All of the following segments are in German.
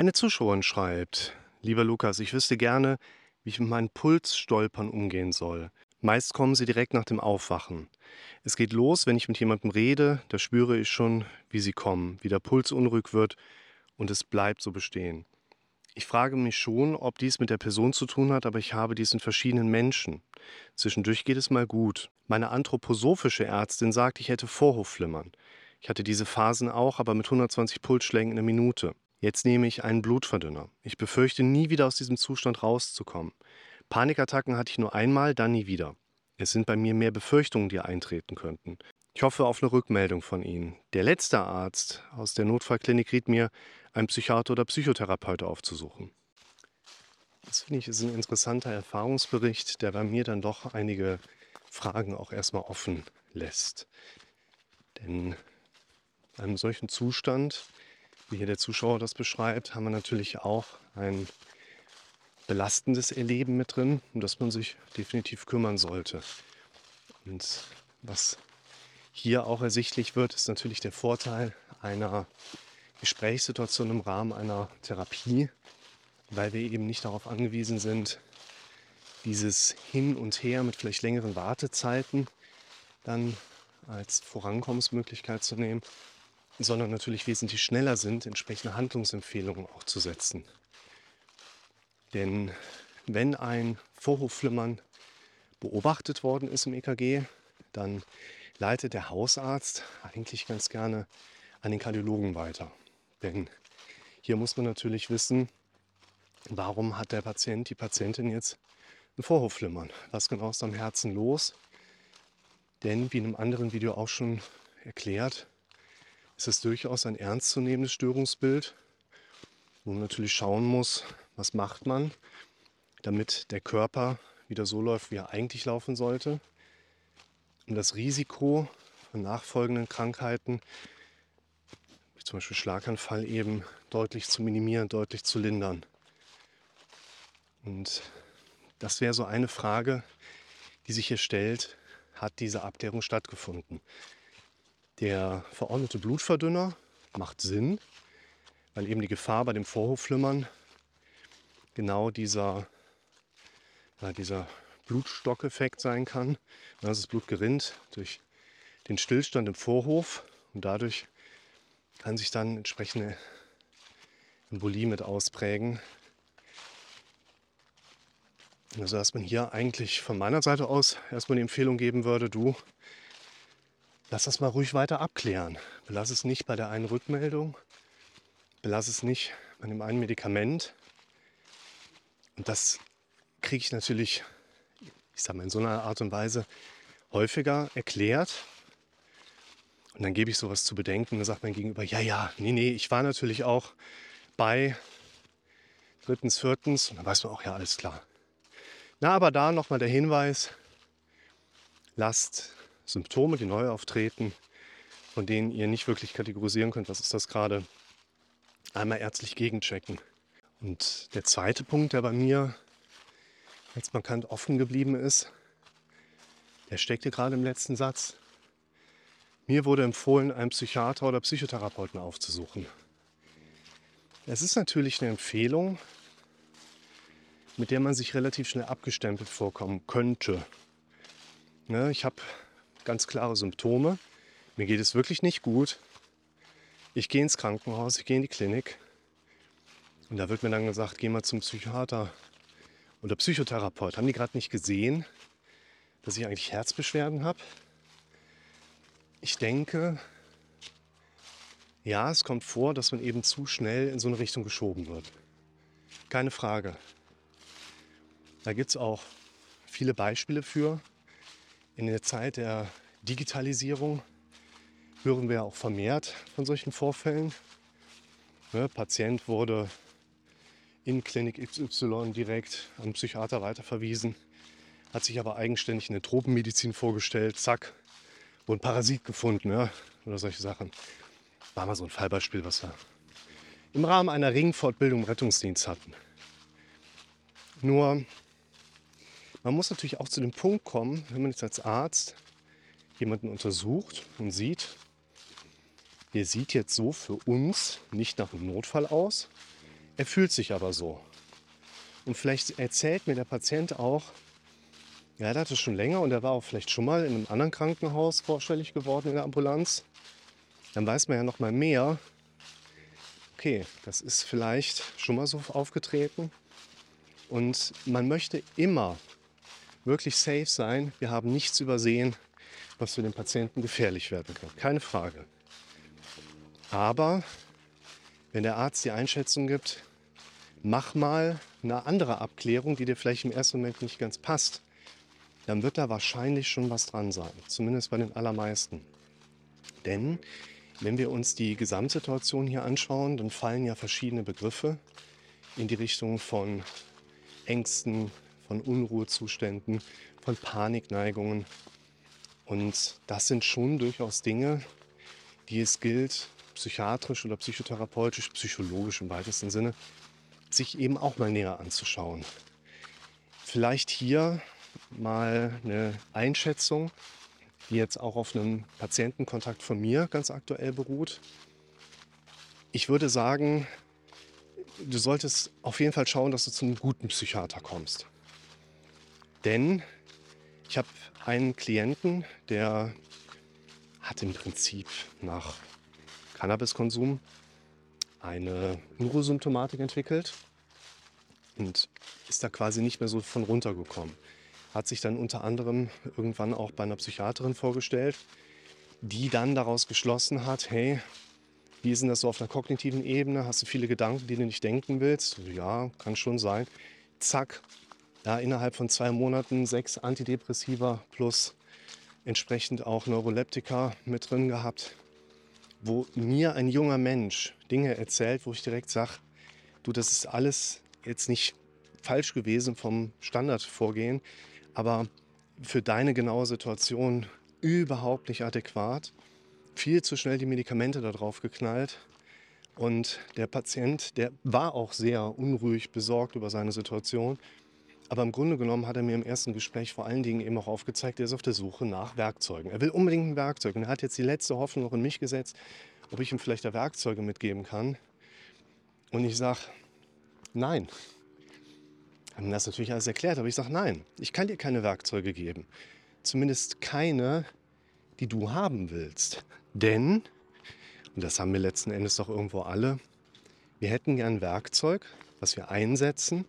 Eine Zuschauerin schreibt, lieber Lukas, ich wüsste gerne, wie ich mit meinen Pulsstolpern umgehen soll. Meist kommen sie direkt nach dem Aufwachen. Es geht los, wenn ich mit jemandem rede, da spüre ich schon, wie sie kommen, wie der Puls unruhig wird und es bleibt so bestehen. Ich frage mich schon, ob dies mit der Person zu tun hat, aber ich habe dies in verschiedenen Menschen. Zwischendurch geht es mal gut. Meine anthroposophische Ärztin sagt, ich hätte Vorhofflimmern. Ich hatte diese Phasen auch, aber mit 120 Pulsschlägen in der Minute. Jetzt nehme ich einen Blutverdünner. Ich befürchte, nie wieder aus diesem Zustand rauszukommen. Panikattacken hatte ich nur einmal, dann nie wieder. Es sind bei mir mehr Befürchtungen, die eintreten könnten. Ich hoffe auf eine Rückmeldung von Ihnen. Der letzte Arzt aus der Notfallklinik riet mir, einen Psychiater oder Psychotherapeut aufzusuchen. Das finde ich ist ein interessanter Erfahrungsbericht, der bei mir dann doch einige Fragen auch erstmal offen lässt. Denn in einem solchen Zustand, wie hier der Zuschauer das beschreibt, haben wir natürlich auch ein belastendes Erleben mit drin, um das man sich definitiv kümmern sollte. Und was hier auch ersichtlich wird, ist natürlich der Vorteil einer Gesprächssituation im Rahmen einer Therapie, weil wir eben nicht darauf angewiesen sind, dieses Hin und Her mit vielleicht längeren Wartezeiten dann als Vorankommensmöglichkeit zu nehmen, sondern natürlich wesentlich schneller sind, entsprechende Handlungsempfehlungen auch zu setzen. Denn wenn ein Vorhofflimmern beobachtet worden ist im EKG, dann leitet der Hausarzt eigentlich ganz gerne an den Kardiologen weiter. Denn hier muss man natürlich wissen, warum hat der Patient, die Patientin jetzt ein Vorhofflimmern? Was genau ist am Herzen los? Denn wie in einem anderen Video auch schon erklärt, ist es durchaus ein ernstzunehmendes Störungsbild, wo man natürlich schauen muss, was macht man, damit der Körper wieder so läuft, wie er eigentlich laufen sollte, um das Risiko von nachfolgenden Krankheiten, wie zum Beispiel Schlaganfall, eben deutlich zu minimieren, deutlich zu lindern. Und das wäre so eine Frage, die sich hier stellt, hat diese Abklärung stattgefunden? Der verordnete Blutverdünner macht Sinn, weil eben die Gefahr bei dem Vorhofflimmern genau dieser, ja, dieser Blutstockeffekt sein kann. Also das Blut gerinnt durch den Stillstand im Vorhof und dadurch kann sich dann entsprechende Embolie mit ausprägen. Also dass man hier eigentlich von meiner Seite aus erstmal die Empfehlung geben würde, du lass das mal ruhig weiter abklären. Belass es nicht bei der einen Rückmeldung, belass es nicht bei dem einen Medikament. Und das kriege ich natürlich, ich sage mal in so einer Art und Weise, häufiger erklärt. Und dann gebe ich sowas zu bedenken. Dann sagt mein Gegenüber, ja, ja, nee, nee, ich war natürlich auch bei drittens, viertens. Und dann weiß man auch, ja, alles klar. Na, aber da nochmal der Hinweis, lasst Symptome, die neu auftreten, von denen ihr nicht wirklich kategorisieren könnt, was ist das gerade, einmal ärztlich gegenchecken. Und der zweite Punkt, der bei mir ganz markant offen geblieben ist, der steckte gerade im letzten Satz. Mir wurde empfohlen, einen Psychiater oder Psychotherapeuten aufzusuchen. Es ist natürlich eine Empfehlung, mit der man sich relativ schnell abgestempelt vorkommen könnte. Ne, ich habe ganz klare Symptome. Mir geht es wirklich nicht gut. Ich gehe ins Krankenhaus, ich gehe in die Klinik. Und da wird mir dann gesagt, geh mal zum Psychiater oder Psychotherapeut. Haben die gerade nicht gesehen, dass ich eigentlich Herzbeschwerden habe? Ich denke, ja, es kommt vor, dass man eben zu schnell in so eine Richtung geschoben wird. Keine Frage. Da gibt es auch viele Beispiele für. In der Zeit der Digitalisierung hören wir auch vermehrt von solchen Vorfällen. Ne, Patient wurde in Klinik XY direkt an Psychiater weiterverwiesen, hat sich aber eigenständig in der Tropenmedizin vorgestellt, zack, wurde ein Parasit gefunden ja, oder solche Sachen. War mal so ein Fallbeispiel, was wir im Rahmen einer Ringfortbildung im Rettungsdienst hatten. Nur, man muss natürlich auch zu dem Punkt kommen, wenn man jetzt als Arzt jemanden untersucht und sieht, der sieht jetzt so für uns nicht nach einem Notfall aus, Er fühlt sich aber so. Und vielleicht erzählt mir der Patient auch, ja, er hatte schon länger und er war auch vielleicht schon mal in einem anderen Krankenhaus vorstellig geworden in der Ambulanz. Dann weiß man ja noch mal mehr. Okay, das ist vielleicht schon mal so aufgetreten. Und man möchte immer wirklich safe sein. Wir haben nichts übersehen, was für den Patienten gefährlich werden kann. Keine Frage. Aber wenn der Arzt die Einschätzung gibt, mach mal eine andere Abklärung, die dir vielleicht im ersten Moment nicht ganz passt, dann wird da wahrscheinlich schon was dran sein. Zumindest bei den allermeisten. Denn wenn wir uns die Gesamtsituation hier anschauen, dann fallen ja verschiedene Begriffe in die Richtung von Ängsten, von Unruhezuständen, von Panikneigungen. Und das sind schon durchaus Dinge, die es gilt, psychiatrisch oder psychotherapeutisch, psychologisch im weitesten Sinne, sich eben auch mal näher anzuschauen. Vielleicht hier mal eine Einschätzung, die jetzt auch auf einem Patientenkontakt von mir ganz aktuell beruht. Ich würde sagen, du solltest auf jeden Fall schauen, dass du zu einem guten Psychiater kommst. Denn ich habe einen Klienten, der hat im Prinzip nach Cannabiskonsum eine Neurosymptomatik entwickelt und ist da quasi nicht mehr so von runtergekommen. Hat sich dann unter anderem irgendwann auch bei einer Psychiaterin vorgestellt, die dann daraus geschlossen hat, hey, wie ist denn das so auf einer kognitiven Ebene? Hast du viele Gedanken, die du nicht denken willst? Ja, kann schon sein. Zack, da innerhalb von zwei Monaten sechs Antidepressiva plus entsprechend auch Neuroleptika mit drin gehabt, wo mir ein junger Mensch Dinge erzählt, wo ich direkt sage, du, das ist alles jetzt nicht falsch gewesen vom Standardvorgehen, aber für deine genaue Situation überhaupt nicht adäquat viel zu schnell die Medikamente darauf geknallt. Und der Patient, der war auch sehr unruhig, besorgt über seine Situation. Aber im Grunde genommen hat er mir im ersten Gespräch vor allen Dingen eben auch aufgezeigt, er ist auf der Suche nach Werkzeugen. Er will unbedingt ein Werkzeug. Und er hat jetzt die letzte Hoffnung noch in mich gesetzt, ob ich ihm vielleicht da Werkzeuge mitgeben kann. Und ich sage, nein. Ich habe ihm das natürlich alles erklärt, aber ich sage, nein, ich kann dir keine Werkzeuge geben. Zumindest keine, die du haben willst. Denn, und das haben wir letzten Endes doch irgendwo alle, wir hätten gern Werkzeug, was wir einsetzen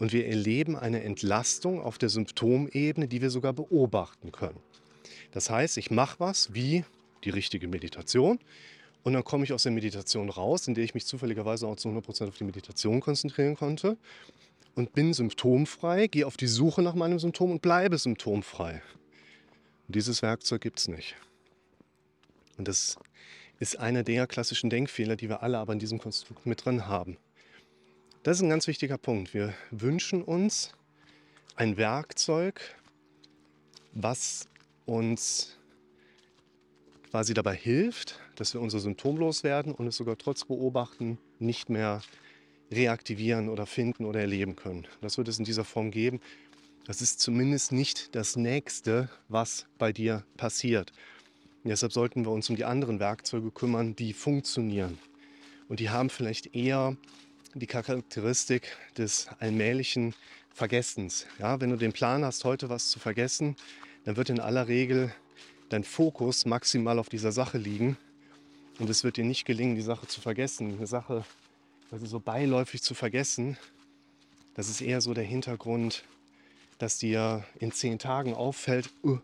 und wir erleben eine Entlastung auf der Symptomebene, die wir sogar beobachten können. Das heißt, ich mache was wie die richtige Meditation und dann komme ich aus der Meditation raus, in der ich mich zufälligerweise auch zu 100% auf die Meditation konzentrieren konnte und bin symptomfrei, gehe auf die Suche nach meinem Symptom und bleibe symptomfrei. Und dieses Werkzeug gibt es nicht. Und das ist einer der klassischen Denkfehler, die wir alle aber in diesem Konstrukt mit drin haben. Das ist ein ganz wichtiger Punkt. Wir wünschen uns ein Werkzeug, was uns quasi dabei hilft, dass wir unser Symptom loswerden und es sogar trotz Beobachten nicht mehr reaktivieren oder finden oder erleben können. Das wird es in dieser Form geben. Das ist zumindest nicht das Nächste, was bei dir passiert. Und deshalb sollten wir uns um die anderen Werkzeuge kümmern, die funktionieren. Und die haben vielleicht eher die Charakteristik des allmählichen Vergessens. Ja, wenn du den Plan hast, heute was zu vergessen, dann wird in aller Regel dein Fokus maximal auf dieser Sache liegen. Und es wird dir nicht gelingen, die Sache zu vergessen. Eine Sache also so beiläufig zu vergessen, das ist eher so der Hintergrund, dass dir in zehn Tagen auffällt, oh,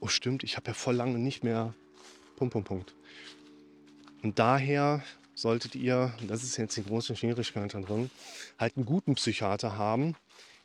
oh stimmt, ich habe ja voll lange nicht mehr Punkt, Punkt, Punkt. Und daher solltet ihr, das ist jetzt die große Schwierigkeit drin, halt einen guten Psychiater haben,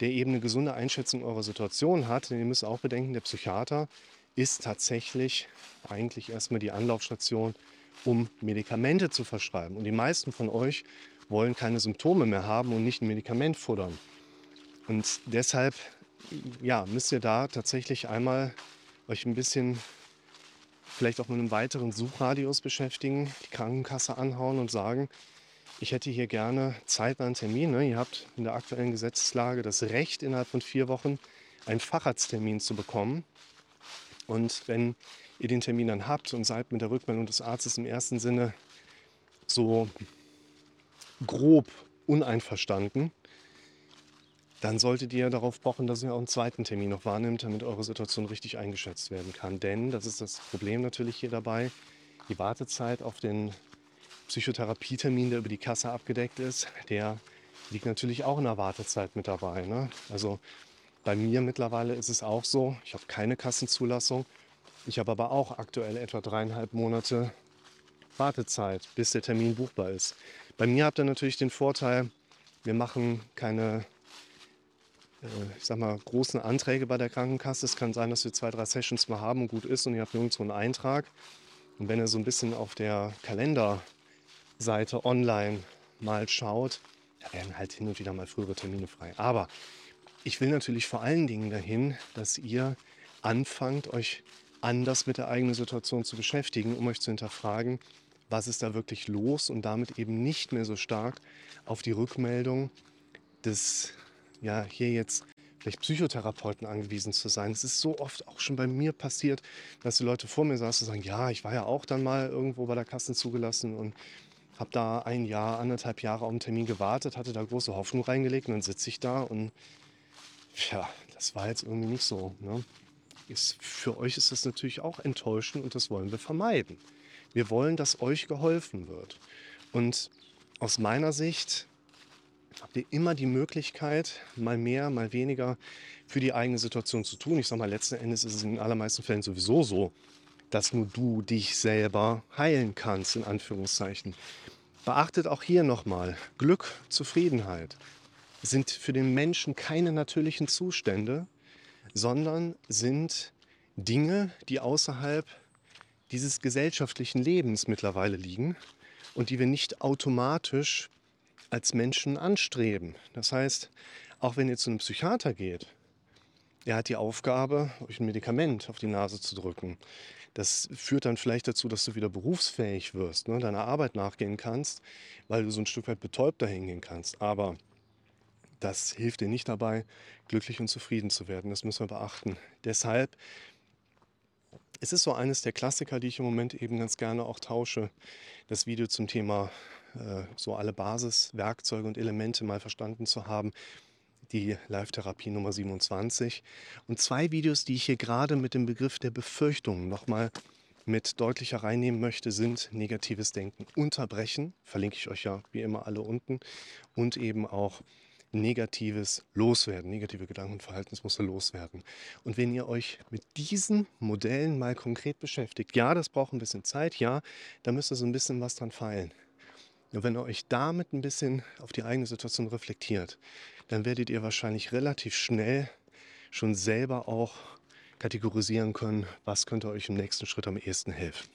der eben eine gesunde Einschätzung eurer Situation hat. Denn ihr müsst auch bedenken, der Psychiater ist tatsächlich eigentlich erstmal die Anlaufstation, um Medikamente zu verschreiben. Und die meisten von euch wollen keine Symptome mehr haben und nicht ein Medikament futtern. Und deshalb ja, müsst ihr da tatsächlich einmal euch ein bisschen vielleicht auch mit einem weiteren Suchradius beschäftigen, die Krankenkasse anhauen und sagen, ich hätte hier gerne zeitnah einen Termin. Ne? Ihr habt in der aktuellen Gesetzeslage das Recht, innerhalb von vier Wochen einen Facharzttermin zu bekommen. Und wenn ihr den Termin dann habt und seid mit der Rückmeldung des Arztes im ersten Sinne so grob uneinverstanden, dann solltet ihr darauf pochen, dass ihr auch einen zweiten Termin noch wahrnimmt, damit eure Situation richtig eingeschätzt werden kann. Denn, das ist das Problem natürlich hier dabei, die Wartezeit auf den Psychotherapietermin, der über die Kasse abgedeckt ist, der liegt natürlich auch in der Wartezeit mit dabei. Ne? Also bei mir mittlerweile ist es auch so, ich habe keine Kassenzulassung. Ich habe aber auch aktuell etwa dreieinhalb Monate Wartezeit, bis der Termin buchbar ist. Bei mir habt ihr natürlich den Vorteil, wir machen keine ich sag mal, großen Anträge bei der Krankenkasse. Es kann sein, dass wir zwei, drei Sessions mal haben und gut ist und ihr habt nirgendwo einen Eintrag. Und wenn ihr so ein bisschen auf der Kalenderseite online mal schaut, da werden halt hin und wieder mal frühere Termine frei. Aber ich will natürlich vor allen Dingen dahin, dass ihr anfangt, euch anders mit der eigenen Situation zu beschäftigen, um euch zu hinterfragen, was ist da wirklich los und damit eben nicht mehr so stark auf die Rückmeldung des, ja, hier jetzt vielleicht Psychotherapeuten angewiesen zu sein. Es ist so oft auch schon bei mir passiert, dass die Leute vor mir saßen und sagen, ja, ich war ja auch dann mal irgendwo bei der Kasse zugelassen und habe da ein Jahr, anderthalb Jahre auf einen Termin gewartet, hatte da große Hoffnung reingelegt und dann sitze ich da und ja, das war jetzt irgendwie nicht so. Ne? Ist, für euch ist das natürlich auch enttäuschend und das wollen wir vermeiden. Wir wollen, dass euch geholfen wird. Und aus meiner Sicht habt ihr immer die Möglichkeit, mal mehr, mal weniger für die eigene Situation zu tun. Ich sage mal, letzten Endes ist es in den allermeisten Fällen sowieso so, dass nur du dich selber heilen kannst, in Anführungszeichen. Beachtet auch hier nochmal, Glück, Zufriedenheit sind für den Menschen keine natürlichen Zustände, sondern sind Dinge, die außerhalb dieses gesellschaftlichen Lebens mittlerweile liegen und die wir nicht automatisch als Menschen anstreben. Das heißt, auch wenn ihr zu einem Psychiater geht, er hat die Aufgabe, euch ein Medikament auf die Nase zu drücken. Das führt dann vielleicht dazu, dass du wieder berufsfähig wirst, ne, deiner Arbeit nachgehen kannst, weil du so ein Stück weit betäubt dahin gehen kannst. Aber das hilft dir nicht dabei, glücklich und zufrieden zu werden. Das müssen wir beachten. Deshalb es ist so eines der Klassiker, die ich im Moment eben ganz gerne auch tausche. Das Video zum Thema so alle Basiswerkzeuge und Elemente mal verstanden zu haben. Die Live-Therapie Nummer 27. Und zwei Videos, die ich hier gerade mit dem Begriff der Befürchtung nochmal mit deutlicher reinnehmen möchte, sind negatives Denken unterbrechen. Verlinke ich euch ja wie immer alle unten. Und eben auch Negatives loswerden, negative Gedanken und Verhaltensmuster loswerden. Und wenn ihr euch mit diesen Modellen mal konkret beschäftigt, ja, das braucht ein bisschen Zeit, ja, da müsst ihr so ein bisschen was dran feilen. Und wenn ihr euch damit ein bisschen auf die eigene Situation reflektiert, dann werdet ihr wahrscheinlich relativ schnell schon selber auch kategorisieren können, was könnte euch im nächsten Schritt am ehesten helfen.